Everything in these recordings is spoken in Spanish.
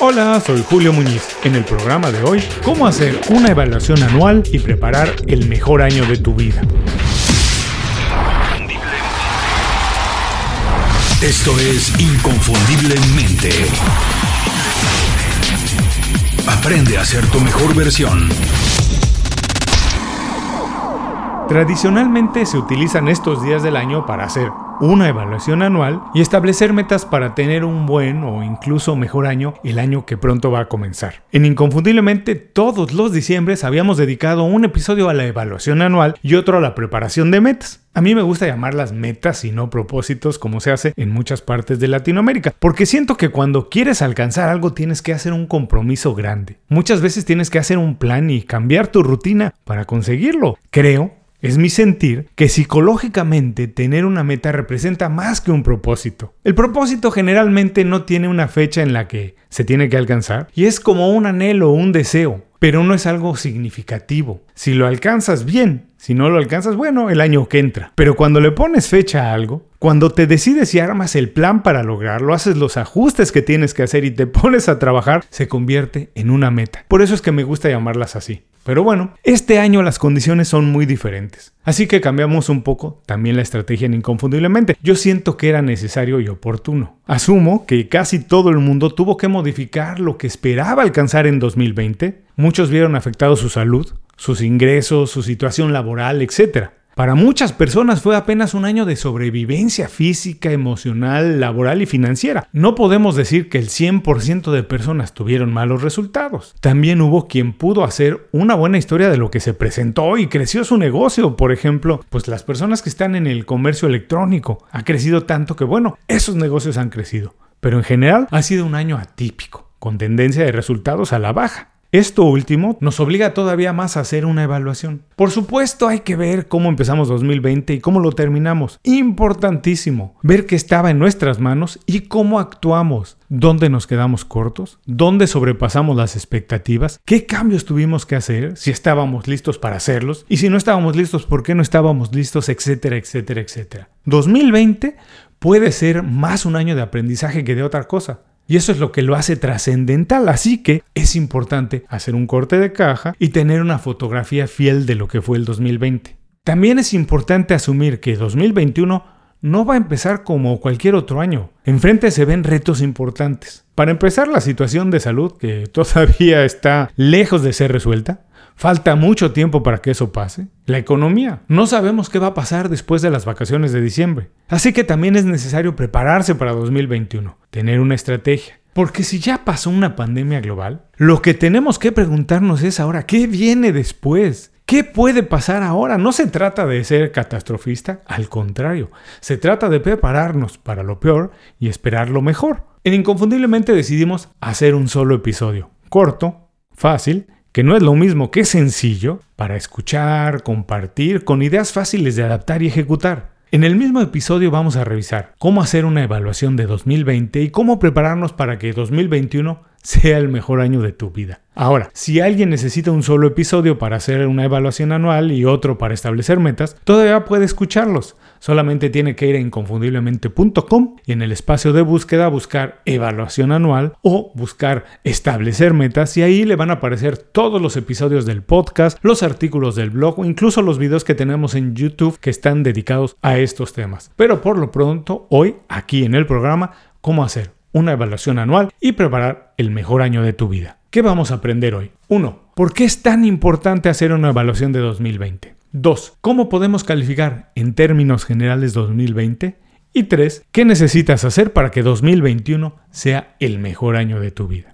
Hola, soy Julio Muñiz. En el programa de hoy, cómo hacer una evaluación anual y preparar el mejor año de tu vida. Esto es Inconfundiblemente. Aprende a ser tu mejor versión. Tradicionalmente se utilizan estos días del año para hacer una evaluación anual y establecer metas para tener un buen o incluso mejor año el año que pronto va a comenzar. En Inconfundiblemente todos los diciembres habíamos dedicado un episodio a la evaluación anual y otro a la preparación de metas. A mí me gusta llamarlas metas y no propósitos como se hace en muchas partes de Latinoamérica, porque siento que cuando quieres alcanzar algo tienes que hacer un compromiso grande. Muchas veces tienes que hacer un plan y cambiar tu rutina para conseguirlo. Creo es mi sentir que psicológicamente tener una meta representa más que un propósito. El propósito generalmente no tiene una fecha en la que se tiene que alcanzar y es como un anhelo o un deseo, pero no es algo significativo. Si lo alcanzas bien, si no lo alcanzas, bueno, el año que entra. Pero cuando le pones fecha a algo, cuando te decides y armas el plan para lograrlo, haces los ajustes que tienes que hacer y te pones a trabajar, se convierte en una meta. Por eso es que me gusta llamarlas así. Pero bueno, este año las condiciones son muy diferentes. Así que cambiamos un poco también la estrategia en Inconfundiblemente. Yo siento que era necesario y oportuno. Asumo que casi todo el mundo tuvo que modificar lo que esperaba alcanzar en 2020. Muchos vieron afectado su salud, sus ingresos, su situación laboral, etc. Para muchas personas fue apenas un año de sobrevivencia física, emocional, laboral y financiera. No podemos decir que el 100% de personas tuvieron malos resultados. También hubo quien pudo hacer una buena historia de lo que se presentó y creció su negocio. Por ejemplo, pues las personas que están en el comercio electrónico ha crecido tanto que bueno, esos negocios han crecido. Pero en general ha sido un año atípico, con tendencia de resultados a la baja. Esto último nos obliga todavía más a hacer una evaluación. Por supuesto hay que ver cómo empezamos 2020 y cómo lo terminamos. Importantísimo. Ver qué estaba en nuestras manos y cómo actuamos. ¿Dónde nos quedamos cortos? ¿Dónde sobrepasamos las expectativas? ¿Qué cambios tuvimos que hacer? Si estábamos listos para hacerlos. Y si no estábamos listos, ¿por qué no estábamos listos? Etcétera, etcétera, etcétera. 2020 puede ser más un año de aprendizaje que de otra cosa. Y eso es lo que lo hace trascendental. Así que es importante hacer un corte de caja y tener una fotografía fiel de lo que fue el 2020. También es importante asumir que 2021 no va a empezar como cualquier otro año. Enfrente se ven retos importantes. Para empezar, la situación de salud, que todavía está lejos de ser resuelta. Falta mucho tiempo para que eso pase. La economía. No sabemos qué va a pasar después de las vacaciones de diciembre. Así que también es necesario prepararse para 2021, tener una estrategia. Porque si ya pasó una pandemia global, lo que tenemos que preguntarnos es ahora, ¿qué viene después? ¿Qué puede pasar ahora? No se trata de ser catastrofista, al contrario, se trata de prepararnos para lo peor y esperar lo mejor. En Inconfundiblemente decidimos hacer un solo episodio, corto, fácil que no es lo mismo que sencillo, para escuchar, compartir, con ideas fáciles de adaptar y ejecutar. En el mismo episodio vamos a revisar cómo hacer una evaluación de 2020 y cómo prepararnos para que 2021 sea el mejor año de tu vida. Ahora, si alguien necesita un solo episodio para hacer una evaluación anual y otro para establecer metas, todavía puede escucharlos. Solamente tiene que ir a inconfundiblemente.com y en el espacio de búsqueda buscar evaluación anual o buscar establecer metas y ahí le van a aparecer todos los episodios del podcast, los artículos del blog o incluso los videos que tenemos en YouTube que están dedicados a estos temas. Pero por lo pronto, hoy aquí en el programa, cómo hacer una evaluación anual y preparar el mejor año de tu vida. ¿Qué vamos a aprender hoy? 1. ¿Por qué es tan importante hacer una evaluación de 2020? 2. ¿Cómo podemos calificar en términos generales 2020? Y 3. ¿Qué necesitas hacer para que 2021 sea el mejor año de tu vida?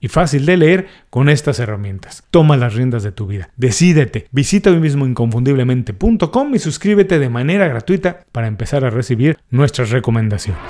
y fácil de leer con estas herramientas. Toma las riendas de tu vida. Decídete. Visita hoy mismo inconfundiblemente.com y suscríbete de manera gratuita para empezar a recibir nuestras recomendaciones.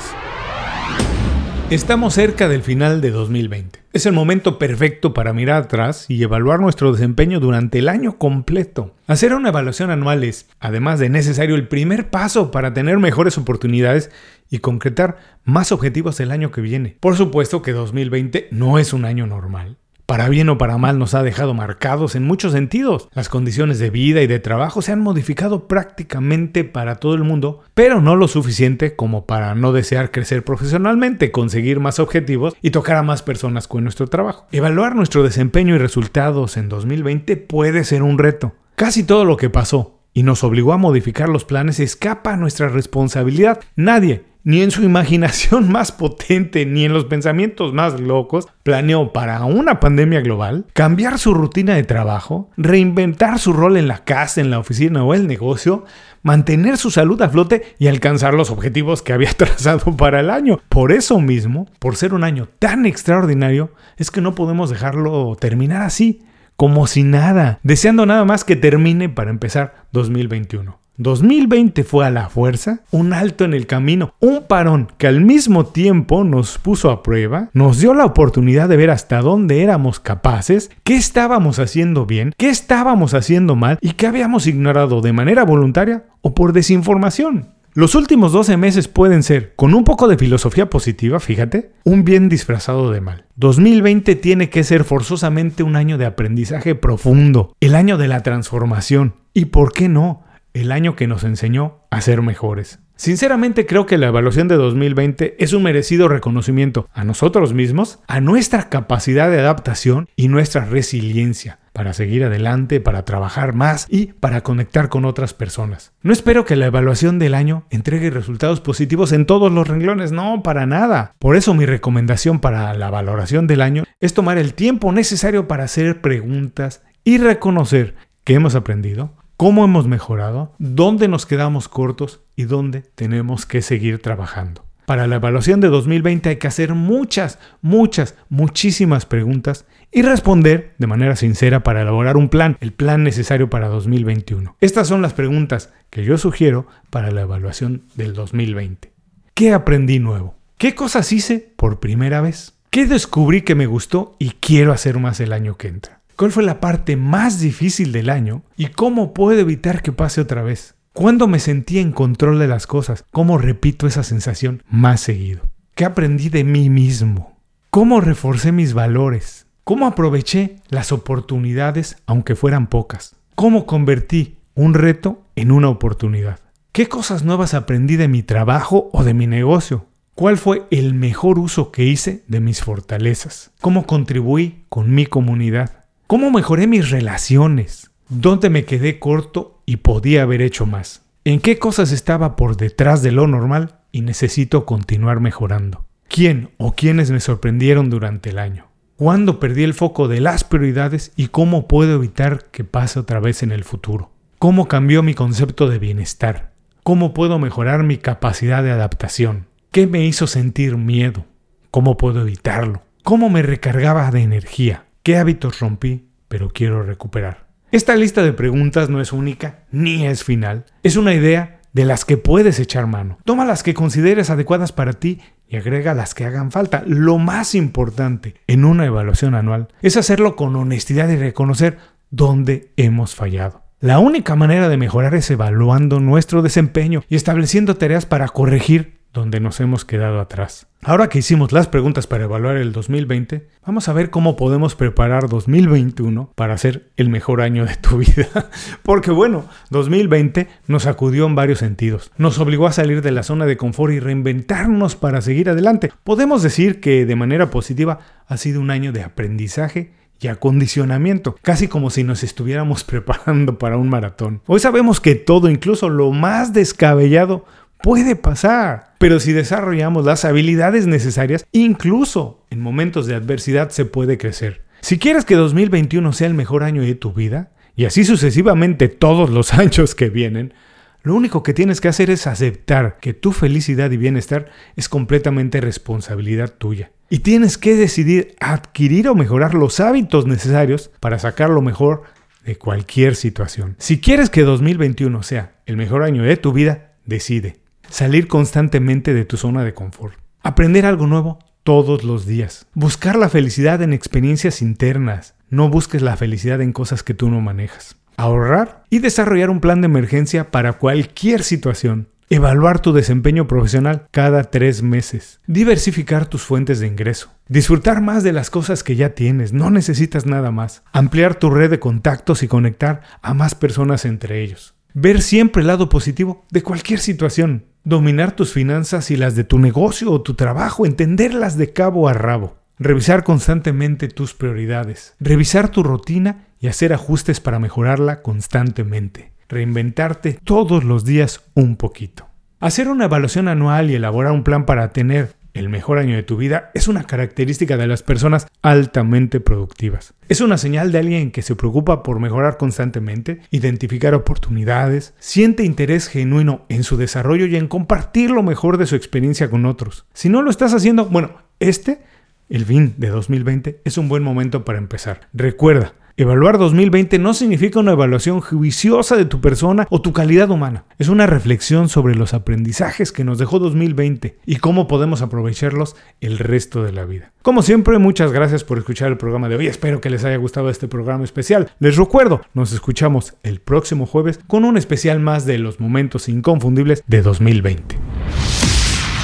Estamos cerca del final de 2020. Es el momento perfecto para mirar atrás y evaluar nuestro desempeño durante el año completo. Hacer una evaluación anual es, además de necesario, el primer paso para tener mejores oportunidades y concretar más objetivos el año que viene. Por supuesto que 2020 no es un año normal para bien o para mal, nos ha dejado marcados en muchos sentidos. Las condiciones de vida y de trabajo se han modificado prácticamente para todo el mundo, pero no lo suficiente como para no desear crecer profesionalmente, conseguir más objetivos y tocar a más personas con nuestro trabajo. Evaluar nuestro desempeño y resultados en 2020 puede ser un reto. Casi todo lo que pasó y nos obligó a modificar los planes escapa a nuestra responsabilidad. Nadie, ni en su imaginación más potente, ni en los pensamientos más locos, planeó para una pandemia global cambiar su rutina de trabajo, reinventar su rol en la casa, en la oficina o el negocio, mantener su salud a flote y alcanzar los objetivos que había trazado para el año. Por eso mismo, por ser un año tan extraordinario, es que no podemos dejarlo terminar así, como si nada, deseando nada más que termine para empezar 2021. 2020 fue a la fuerza un alto en el camino, un parón que al mismo tiempo nos puso a prueba, nos dio la oportunidad de ver hasta dónde éramos capaces, qué estábamos haciendo bien, qué estábamos haciendo mal y qué habíamos ignorado de manera voluntaria o por desinformación. Los últimos 12 meses pueden ser, con un poco de filosofía positiva, fíjate, un bien disfrazado de mal. 2020 tiene que ser forzosamente un año de aprendizaje profundo, el año de la transformación. ¿Y por qué no? El año que nos enseñó a ser mejores. Sinceramente creo que la evaluación de 2020 es un merecido reconocimiento a nosotros mismos, a nuestra capacidad de adaptación y nuestra resiliencia para seguir adelante, para trabajar más y para conectar con otras personas. No espero que la evaluación del año entregue resultados positivos en todos los renglones, no, para nada. Por eso mi recomendación para la valoración del año es tomar el tiempo necesario para hacer preguntas y reconocer que hemos aprendido, cómo hemos mejorado, dónde nos quedamos cortos y dónde tenemos que seguir trabajando. Para la evaluación de 2020 hay que hacer muchas, muchas, muchísimas preguntas y responder de manera sincera para elaborar un plan, el plan necesario para 2021. Estas son las preguntas que yo sugiero para la evaluación del 2020. ¿Qué aprendí nuevo? ¿Qué cosas hice por primera vez? ¿Qué descubrí que me gustó y quiero hacer más el año que entra? ¿Cuál fue la parte más difícil del año? ¿Y cómo puedo evitar que pase otra vez? ¿Cuándo me sentí en control de las cosas? ¿Cómo repito esa sensación más seguido? ¿Qué aprendí de mí mismo? ¿Cómo reforcé mis valores? ¿Cómo aproveché las oportunidades aunque fueran pocas? ¿Cómo convertí un reto en una oportunidad? ¿Qué cosas nuevas aprendí de mi trabajo o de mi negocio? ¿Cuál fue el mejor uso que hice de mis fortalezas? ¿Cómo contribuí con mi comunidad? ¿Cómo mejoré mis relaciones? ¿Dónde me quedé corto y podía haber hecho más? ¿En qué cosas estaba por detrás de lo normal y necesito continuar mejorando? ¿Quién o quiénes me sorprendieron durante el año? ¿Cuándo perdí el foco de las prioridades y cómo puedo evitar que pase otra vez en el futuro? ¿Cómo cambió mi concepto de bienestar? ¿Cómo puedo mejorar mi capacidad de adaptación? ¿Qué me hizo sentir miedo? ¿Cómo puedo evitarlo? ¿Cómo me recargaba de energía? ¿Qué hábitos rompí, pero quiero recuperar? Esta lista de preguntas no es única ni es final. Es una idea de las que puedes echar mano. Toma las que consideres adecuadas para ti y agrega las que hagan falta. Lo más importante en una evaluación anual es hacerlo con honestidad y reconocer dónde hemos fallado. La única manera de mejorar es evaluando nuestro desempeño y estableciendo tareas para corregir donde nos hemos quedado atrás. Ahora que hicimos las preguntas para evaluar el 2020, vamos a ver cómo podemos preparar 2021 para ser el mejor año de tu vida. Porque bueno, 2020 nos sacudió en varios sentidos. Nos obligó a salir de la zona de confort y reinventarnos para seguir adelante. Podemos decir que de manera positiva ha sido un año de aprendizaje y acondicionamiento, casi como si nos estuviéramos preparando para un maratón. Hoy sabemos que todo, incluso lo más descabellado, Puede pasar, pero si desarrollamos las habilidades necesarias, incluso en momentos de adversidad se puede crecer. Si quieres que 2021 sea el mejor año de tu vida, y así sucesivamente todos los años que vienen, lo único que tienes que hacer es aceptar que tu felicidad y bienestar es completamente responsabilidad tuya. Y tienes que decidir adquirir o mejorar los hábitos necesarios para sacar lo mejor de cualquier situación. Si quieres que 2021 sea el mejor año de tu vida, decide salir constantemente de tu zona de confort, aprender algo nuevo todos los días. Buscar la felicidad en experiencias internas. No busques la felicidad en cosas que tú no manejas. Ahorrar y desarrollar un plan de emergencia para cualquier situación. Evaluar tu desempeño profesional cada tres meses. Diversificar tus fuentes de ingreso. Disfrutar más de las cosas que ya tienes. No necesitas nada más. Ampliar tu red de contactos y conectar a más personas entre ellos. Ver siempre el lado positivo de cualquier situación. Dominar tus finanzas y las de tu negocio o tu trabajo. Entenderlas de cabo a rabo. Revisar constantemente tus prioridades. Revisar tu rutina y hacer ajustes para mejorarla constantemente reinventarte todos los días un poquito. Hacer una evaluación anual y elaborar un plan para tener el mejor año de tu vida es una característica de las personas altamente productivas. Es una señal de alguien que se preocupa por mejorar constantemente, identificar oportunidades, siente interés genuino en su desarrollo y en compartir lo mejor de su experiencia con otros. Si no lo estás haciendo, bueno, este, el fin de 2020, es un buen momento para empezar. Recuerda, Evaluar 2020 no significa una evaluación juiciosa de tu persona o tu calidad humana. Es una reflexión sobre los aprendizajes que nos dejó 2020 y cómo podemos aprovecharlos el resto de la vida. Como siempre, muchas gracias por escuchar el programa de hoy. Espero que les haya gustado este programa especial. Les recuerdo, nos escuchamos el próximo jueves con un especial más de los momentos inconfundibles de 2020.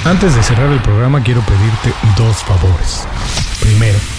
Antes de cerrar el programa quiero pedirte dos favores. Primero,